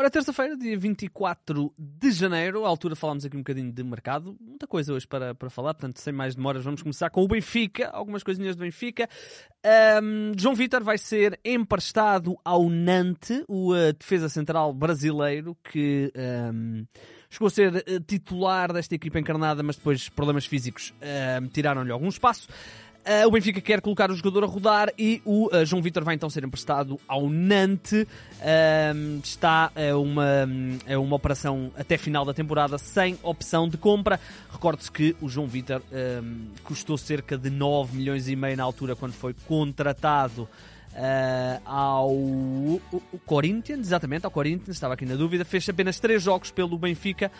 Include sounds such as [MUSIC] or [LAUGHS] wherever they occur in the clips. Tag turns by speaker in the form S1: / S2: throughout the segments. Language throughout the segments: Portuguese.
S1: Ora, terça-feira, dia 24 de janeiro, à altura falámos aqui um bocadinho de mercado, muita coisa hoje para, para falar, portanto, sem mais demoras, vamos começar com o Benfica, algumas coisinhas do Benfica. Um, João Vitor vai ser emprestado ao Nantes, o uh, defesa central brasileiro, que um, chegou a ser uh, titular desta equipa encarnada, mas depois problemas físicos tiraram-lhe algum espaço. Uh, o Benfica quer colocar o jogador a rodar e o uh, João Vitor vai então ser emprestado ao Nantes. Uh, está uma, é uma operação até final da temporada sem opção de compra. Recorde-se que o João Vitor custou cerca de 9 milhões e meio na altura quando foi contratado. Ao Corinthians, exatamente, ao Corinthians, estava aqui na dúvida, fez apenas 3 jogos pelo Benfica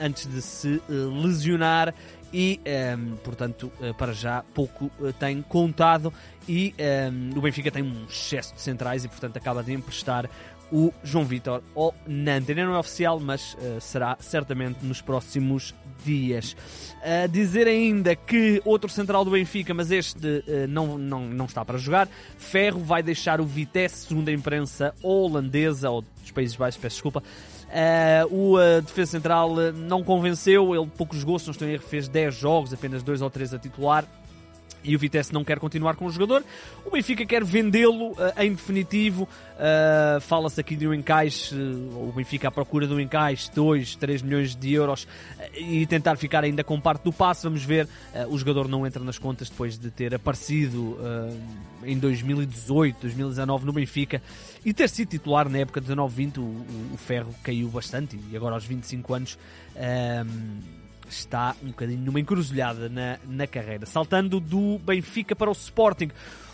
S1: antes de se lesionar e, um, ehm, portanto, uh, para já pouco uh, tem contado e um, ehm, o Benfica tem um excesso de centrais e, portanto, acaba de emprestar o João Vitor ao Nantes. Ainda não é oficial, mas uh, será certamente nos próximos dias. Uh, dizer ainda que outro central do Benfica, mas este uh, não, não, não está para jogar, Ferro vai deixar o Vitesse, segundo a imprensa holandesa, ou dos Países Baixos, peço desculpa, o uh, defesa central uh, não convenceu, ele pouco jogou, se não estou em erro, fez 10 jogos, apenas 2 ou 3 a titular. E o Vitesse não quer continuar com o jogador. O Benfica quer vendê-lo em definitivo. Fala-se aqui de um encaixe, o Benfica à procura de um encaixe, 2, 3 milhões de euros e tentar ficar ainda com parte do passe. Vamos ver. o jogador não entra nas contas depois de ter aparecido em 2018, 2019 no Benfica e ter sido titular na época de 19-20, o, o, Ferro caiu bastante e agora aos 25 anos está um bocadinho numa encruzilhada na, na carreira. Saltando do Benfica para o Sporting.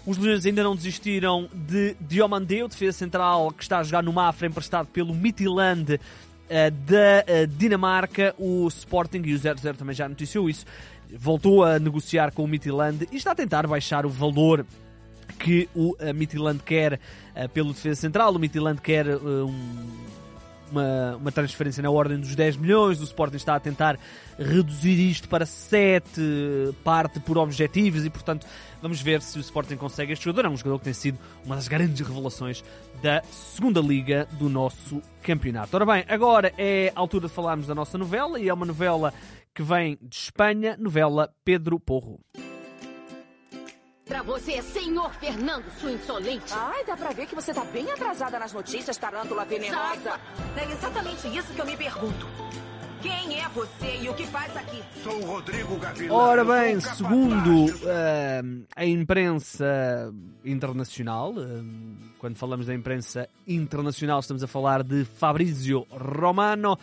S1: Os Leões ainda não desistiram de Diomandeu, defesa central que está a jogar no Mafra, emprestado pelo Midtjylland uh, da uh, Dinamarca. O Sporting e o 0-0 também já noticiou isso. Voltou a negociar com o Midtjylland e está a tentar baixar o valor que o uh, Midtjylland quer pelo defesa central. O Midtjylland quer um, uma, uma transferência na ordem dos 10 milhões. O Sporting está a tentar reduzir isto para 7, parte por objetivos e, portanto, vamos ver se o Sporting consegue este jogador. É um jogador que tem sido uma das grandes revelações da segunda liga do nosso campeonato. Ora bem, agora é a altura de falarmos da nossa novela e é uma novela que vem de Espanha, novela Pedro Porro.
S2: Pra você, senhor Fernando, sua insolente.
S3: Ai, dá pra ver que você tá bem atrasada nas notícias, tarântula venenosa.
S4: É exatamente isso que eu me pergunto. Quem é você e o que faz aqui?
S5: Sou o Rodrigo Gavilão.
S1: Ora bem, segundo uh, a imprensa internacional, uh, quando falamos da imprensa internacional, estamos a falar de Fabrizio Romano.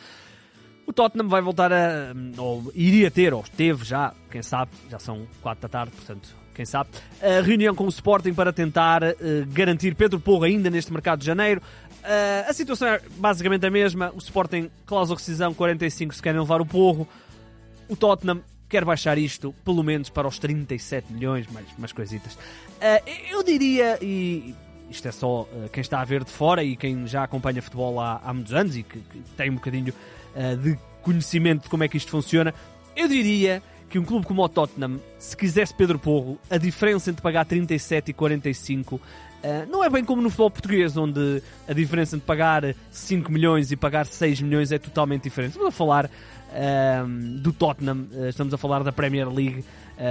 S1: O Tottenham vai voltar a. ou iria ter, ou teve já, quem sabe, já são 4 da tarde, portanto quem sabe, a reunião com o Sporting para tentar uh, garantir Pedro Porro ainda neste mercado de janeiro. Uh, a situação é basicamente a mesma. O Sporting, cláusula rescisão 45 se querem levar o Porro. O Tottenham quer baixar isto pelo menos para os 37 milhões, mais, mais coisitas. Uh, eu diria, e isto é só quem está a ver de fora e quem já acompanha futebol há, há muitos anos e que, que tem um bocadinho de conhecimento de como é que isto funciona, eu diria que um clube como o Tottenham, se quisesse Pedro Porro, a diferença entre pagar 37 e 45 uh, eh, não é bem como no futebol português, onde a diferença entre pagar 5 milhões e pagar 6 milhões é totalmente diferente. Estamos a falar uh, do Tottenham, uh, estamos a falar da Premier League,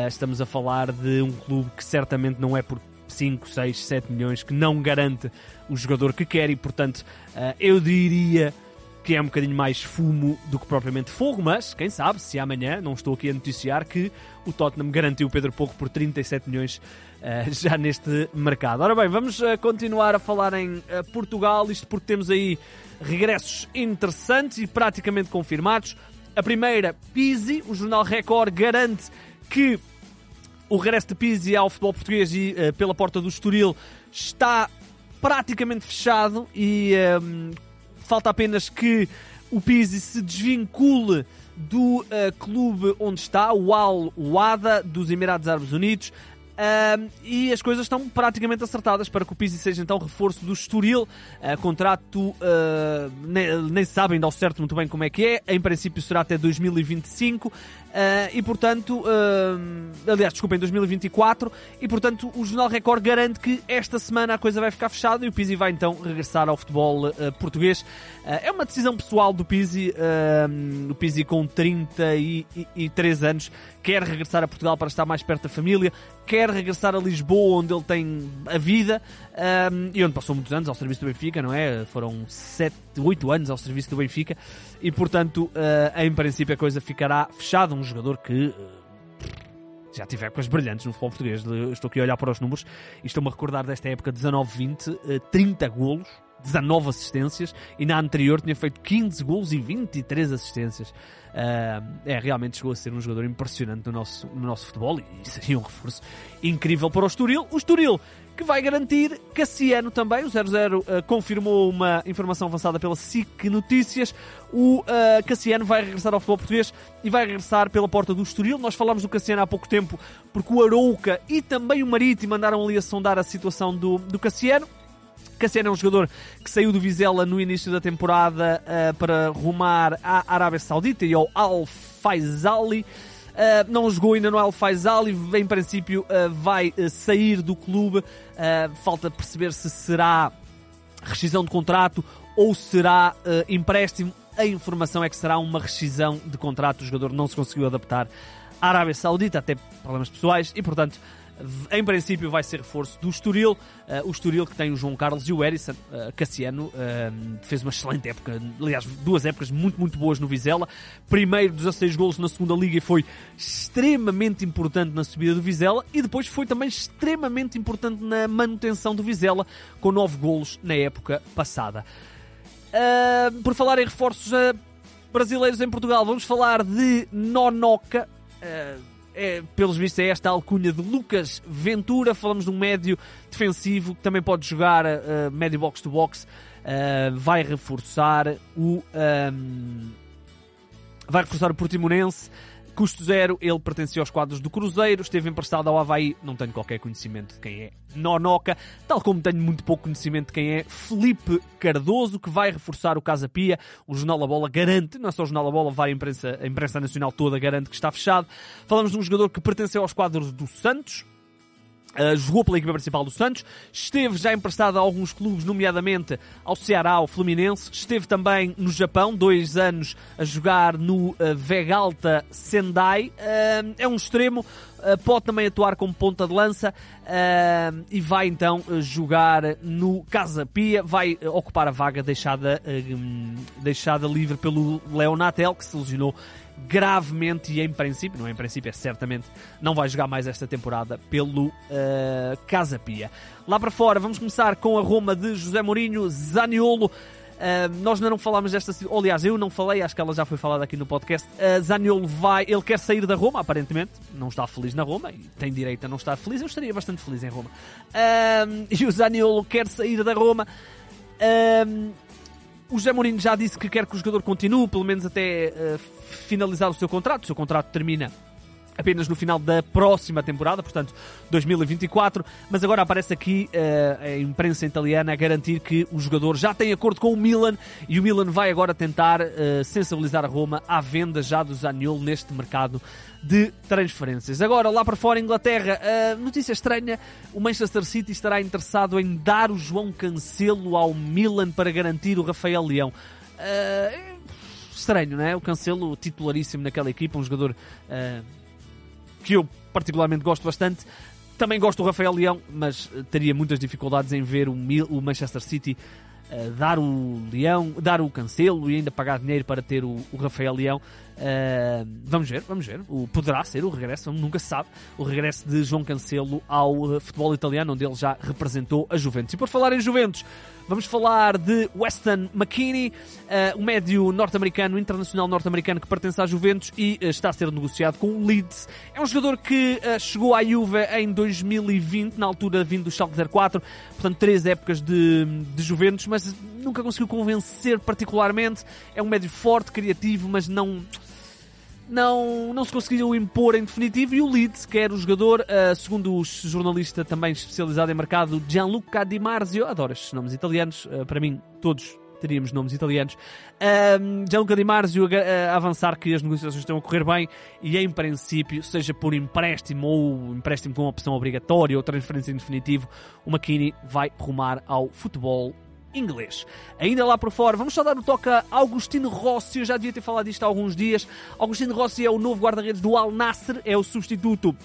S1: estamos a falar de um clube que certamente não é por 5, 6, 7 milhões, que não garante o jogador que quer e, portanto, eu diria que é um bocadinho mais fumo do que propriamente fogo, mas quem sabe se amanhã, não estou aqui a noticiar, que o Tottenham garantiu o Pedro Porro por 37 milhões uh, [LAUGHS] já neste mercado. Ora bem, vamos uh, continuar a falar em uh, Portugal, isto porque temos aí regressos interessantes e praticamente confirmados. A primeira, Pizzi, o jornal Record garante que o regresso de Pizzi ao futebol português e pela porta do Estoril está praticamente fechado e falta apenas que o Pizzi se desvincule do uh, clube onde está, o Al Wada dos Emirados Árabes Unidos. Um, e as coisas estão praticamente acertadas para que o Pizzi seja então reforço do Estoril. Uh, contrato, uh, nem, nem ainda ao certo muito bem como é que é. Em princípio será até 2025. Uh, e portanto, uh, aliás, desculpa, em 2024, e portanto o Jornal Record garante que esta semana a coisa vai ficar fechada e o Pizzi vai então regressar ao futebol uh, português. é uma decisão pessoal do Pizzi, o Pizzi com 33 anos quer regressar a Portugal para estar mais perto da família, quer regressar a Lisboa onde ele tem a vida. E onde passou muitos anos ao serviço do Benfica, não é? Foram 7, 8 anos ao serviço do Benfica. E portanto, em princípio a coisa ficará fechada. Um jogador que uh, já tive épocas brilhantes no futebol português. Estou aqui a olhar para os números. E estou-me a recordar desta época 19-20, uh, 30 golos, 19 assistências e na anterior tinha feito 15 golos e 23 assistências. Uh, é, realmente chegou a ser um jogador impressionante no nosso, no nosso futebol e seria um reforço incrível para o Estoril. O Estoril que vai garantir Cassiano também. O 00 uh, confirmou uma informação avançada pela SIC Notícias. O uh, Cassiano vai regressar ao futebol português e vai regressar pela porta do Estoril. Nós falámos do Cassiano há pouco tempo porque o Arouca e também o Marítimo mandaram ali a sondar a situação do, do Cassiano. Cassiano é um jogador que saiu do Vizela no início da temporada uh, para rumar à Arábia Saudita e ao Al Faisali. Uh, não jogou ainda no Al Faisal em princípio uh, vai uh, sair do clube. falta perceber se será rescisão de contrato ou será empréstimo. A informação é que será uma rescisão de contrato. O jogador não se conseguiu adaptar à Arábia Saudita, até problemas pessoais, e portanto em princípio vai ser reforço do Estoril, uh, o Estoril que tem o João Carlos e o Erisson, uh, Cassiano, uh, fez uma excelente época, aliás, duas épocas muito, muito boas no Vizela, primeiro 16 golos na segunda liga e foi extremamente importante na subida do Vizela, e depois foi também extremamente importante na manutenção do Vizela, com 9 golos na época passada. por falar em reforços brasileiros em Portugal, vamos falar de Nonoca, é, pelos vistos, é esta alcunha de Lucas Ventura. Falamos de um médio defensivo que também pode jogar uh, médio box-to-box. Uh, vai reforçar o. Um, vai reforçar o Portimonense. Custo zero, ele pertencia aos quadros do Cruzeiro, esteve emprestado ao Havaí, não tenho qualquer conhecimento de quem é Nonoca, tal como tenho muito pouco conhecimento de quem é Felipe Cardoso, que vai reforçar o Casa Pia. O Jornal da Bola garante, não é só o Jornal da Bola, vai a imprensa, a imprensa nacional toda garante que está fechado. Falamos de um jogador que pertenceu aos quadros do Santos, Uh, jogou pela equipa principal do Santos, esteve já emprestado a alguns clubes, nomeadamente ao Ceará, ao Fluminense, esteve também no Japão, dois anos a jogar no uh, Vegalta Sendai, uh, é um extremo, pode também atuar como ponta de lança e vai então jogar no Casa Pia, vai ocupar a vaga deixada, deixada livre pelo Leonatel, que se lesionou gravemente e em princípio, não é em princípio, é certamente, não vai jogar mais esta temporada pelo uh, Casa Pia. Lá para fora, vamos começar com a Roma de José Mourinho, Zaniolo. Uh, nós ainda não falámos desta. Aliás, eu não falei, acho que ela já foi falada aqui no podcast. Uh, Zaniolo vai. Ele quer sair da Roma, aparentemente. Não está feliz na Roma e tem direito a não estar feliz. Eu estaria bastante feliz em Roma. Uh, e o Zaniolo quer sair da Roma. Uh, o José Mourinho já disse que quer que o jogador continue, pelo menos até uh, finalizar o seu contrato. O seu contrato termina apenas no final da próxima temporada, portanto 2024, mas agora aparece aqui uh, a imprensa italiana a garantir que o jogador já tem acordo com o Milan e o Milan vai agora tentar uh, sensibilizar a Roma à venda já do Zaniolo neste mercado de transferências. Agora, lá para fora, Inglaterra, uh, notícia estranha, o Manchester City estará interessado em dar o João Cancelo ao Milan para garantir o Rafael Leão. Uh, estranho, não é? O Cancelo titularíssimo naquela equipa, um jogador uh, que eu particularmente gosto bastante. Também gosto do Rafael Leão, mas teria muitas dificuldades em ver o, Manchester City uh, dar o Leão, dar o Cancelo e ainda pagar dinheiro para ter o Rafael Leão. Uh, vamos ver, vamos ver. O, poderá ser o regresso, nunca se sabe, o regresso de João Cancelo ao uh, futebol italiano, onde ele já representou a Juventus. E por falar em Juventus, vamos falar de Weston McKinney, uh, um médio norte-americano, internacional norte-americano que pertence à Juventus e está a ser negociado com o Leeds. É um jogador que chegou à Juve em 2020, na altura vindo do Schalke 04, portanto três épocas de, de Juventus, mas nunca conseguiu convencer particularmente. É um médio forte, criativo, mas não não, não se conseguiu impor em definitivo e o Leeds quer o jogador, uh, segundo o jornalista também especializado em mercado Gianluca Di Marzio, adoro estes nomes italianos, uh, para mim todos teríamos nomes italianos. Um, Gianluca Di Marzio a, a avançar que as negociações estão a correr bem e em princípio, seja por empréstimo ou empréstimo com opção obrigatória ou transferência em definitivo, o McKinney vai rumar ao futebol inglês. Ainda lá por fora, vamos só dar o toque a Augustino Rossi, eu já devia ter falado disto há alguns dias. Augustino Rossi é o novo guarda-redes do Al Nasser, é o substituto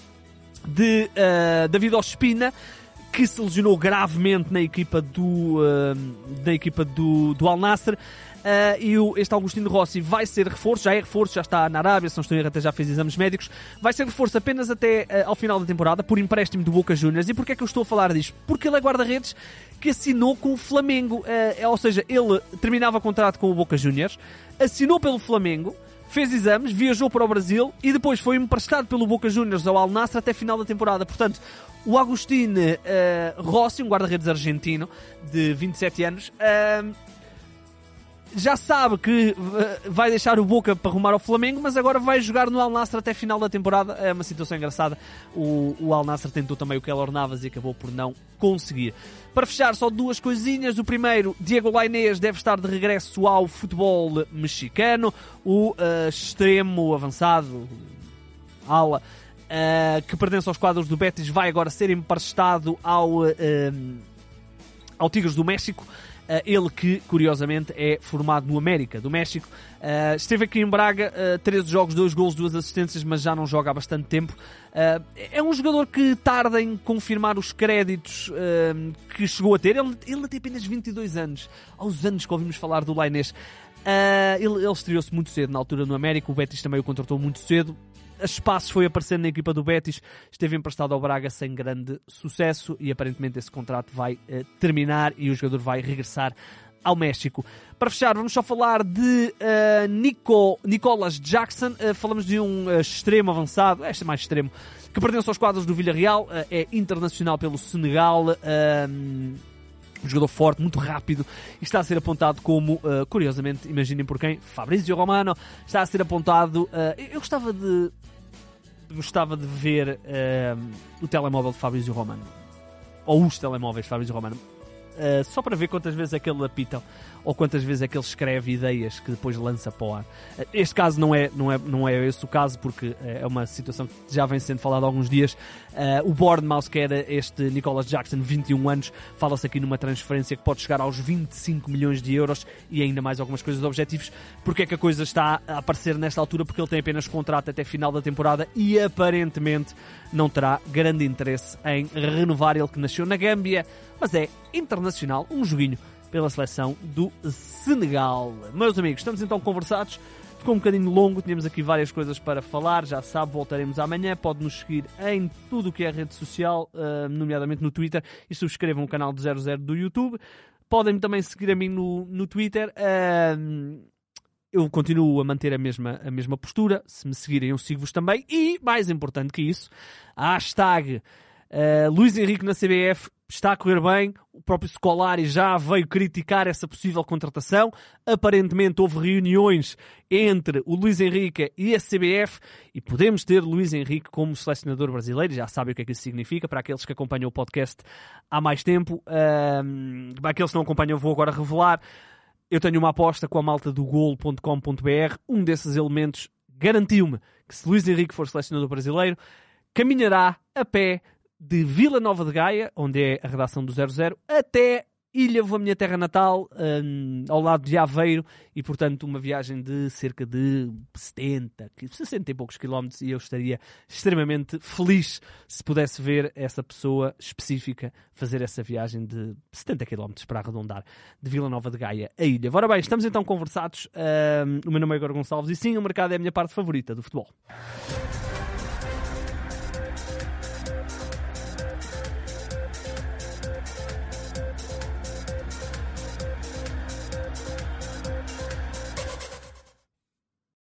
S1: de uh, David Ospina que se lesionou gravemente na equipa do, da equipa do, do Al Nasser. Uh, e o, este Augustino Rossi vai ser reforço, já é reforço, já está na Arábia, se não estou errado, até já fez exames médicos. Vai ser reforço apenas até uh, ao final da temporada, por empréstimo do Boca Juniors. E porquê é que eu estou a falar disto? Porque ele é guarda-redes que assinou com o Flamengo. Uh, ou seja, ele terminava contrato com o Boca Juniors, assinou pelo Flamengo, fez exames, viajou para o Brasil e depois foi emprestado pelo Boca Juniors ao Al Nassr até final da temporada. Portanto, o Agostinho uh, Rossi, um guarda-redes argentino de 27 anos, uh, já sabe que eh, vai deixar o Boca para arrumar ao Flamengo, mas agora vai jogar no Al Nassr até final da temporada. É uma situação engraçada. O, o Al Nassr tentou também o Keylor Navas e acabou por não conseguir. Para fechar, só duas coisinhas. O primeiro, Diego Lainez deve estar de regresso ao futebol mexicano. O uh, extremo avançado, ala, uh, que pertence aos quadros do Betis, vai agora ser emprestado ao, uh, ao Tigres do México. Uh, ele que, curiosamente, é formado no América, do México. Uh, esteve aqui em Braga, uh, 13 jogos, 2 gols, 2 assistências, mas já não joga há bastante tempo. Uh, é um jogador que tarda em confirmar os créditos que chegou a ter. Ele, ele tem apenas 22 anos. Aos anos que ouvimos falar do Lainês. ele, ele estreou-se muito cedo na altura no América, o Betis também o contratou muito cedo a espaços foi aparecendo na equipa do Betis, esteve emprestado ao Braga sem grande sucesso e aparentemente esse contrato vai uh, terminar e o jogador vai regressar ao México. Para fechar, vamos só falar de uh, Nico, Nicolas Jackson. Uh, falamos de um uh, extremo avançado, este é mais extremo, que pertence aos quadros do Villarreal, é internacional pelo Senegal. Jogador forte, muito rápido, está a ser apontado como, curiosamente, imaginem por quem, Fabrizio Romano, está a ser apontado. eu gostava de gostava de ver uh, o telemóvel de Fabrício Romano. Ou os telemóveis de Fabrício Romano. Uh, só para ver quantas vezes é que ele apita ou quantas vezes é que ele escreve ideias que depois lança para o ar. Uh, este caso não é, não, é, não é esse o caso, porque uh, é uma situação que já vem sendo falada há alguns dias. o Bournemouth, que era este Nicolas Jackson, 21 anos, fala-se aqui numa transferência que pode chegar aos 25 milhões de euros e ainda mais algumas coisas objetivos. Porque é que a coisa está a aparecer nesta altura? Porque ele tem apenas contrato até final da temporada e aparentemente não terá grande interesse em renovar ele que nasceu na Gâmbia mas é internacional, um joguinho pela seleção do Senegal. Meus amigos, estamos então conversados. Ficou um bocadinho longo, tínhamos aqui várias coisas para falar, já sabe, voltaremos amanhã. Pode nos seguir em tudo o que é rede social, uh, nomeadamente no Twitter, e subscrevam o canal do 00 do YouTube. Podem também seguir a mim no, no Twitter. Uh, eu continuo a manter a mesma, a mesma postura. Se me seguirem, eu sigo-vos também. E, mais importante que isso, hashtag uh, Henrique na CBF está a correr bem. O próprio Scolari já veio criticar essa possível contratação. Aparentemente houve reuniões entre o Luís Henrique e a CBF e podemos ter Luís Henrique como selecionador brasileiro. Já sabem o que é que isso significa para aqueles que acompanham o podcast há mais tempo. Um, para aqueles que não acompanham, vou agora revelar. Eu tenho uma aposta com a malta do gol.com.br. Um desses elementos garantiu-me que se Luís Henrique for selecionador brasileiro, caminhará a pé de Vila Nova de Gaia, onde é a redação do 00, até Ilha, a minha terra natal, um, ao lado de Aveiro, e portanto uma viagem de cerca de 70, 60 e poucos quilómetros, e eu estaria extremamente feliz se pudesse ver essa pessoa específica fazer essa viagem de 70 quilómetros para arredondar, de Vila Nova de Gaia a Ilha. Ora bem, estamos então conversados. Um, o meu nome é Igor Gonçalves, e sim, o mercado é a minha parte favorita do futebol.